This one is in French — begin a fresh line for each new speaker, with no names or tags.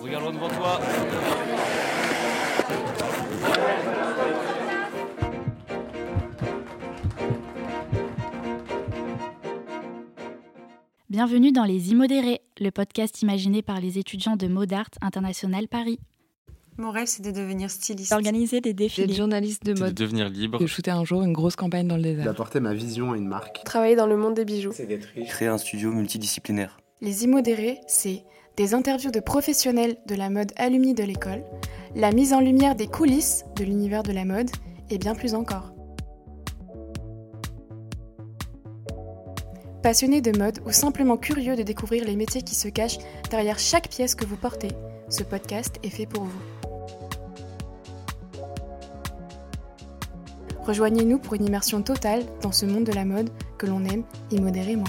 Regarde loin devant toi.
Bienvenue dans Les Immodérés, le podcast imaginé par les étudiants de Modart International Paris.
Mon rêve, c'est de devenir styliste.
D'organiser des défilés.
D'être journaliste de
C'est de
mode.
devenir libre.
De shooter un jour une grosse campagne dans le désert.
d'apporter ma vision à une marque.
Travailler dans le monde des bijoux.
C'est d'être riche.
Créer un studio multidisciplinaire.
Les immodérés, c'est des interviews de professionnels de la mode alumni de l'école, la mise en lumière des coulisses de l'univers de la mode et bien plus encore. Passionnés de mode ou simplement curieux de découvrir les métiers qui se cachent derrière chaque pièce que vous portez, ce podcast est fait pour vous. Rejoignez-nous pour une immersion totale dans ce monde de la mode que l'on aime immodérément.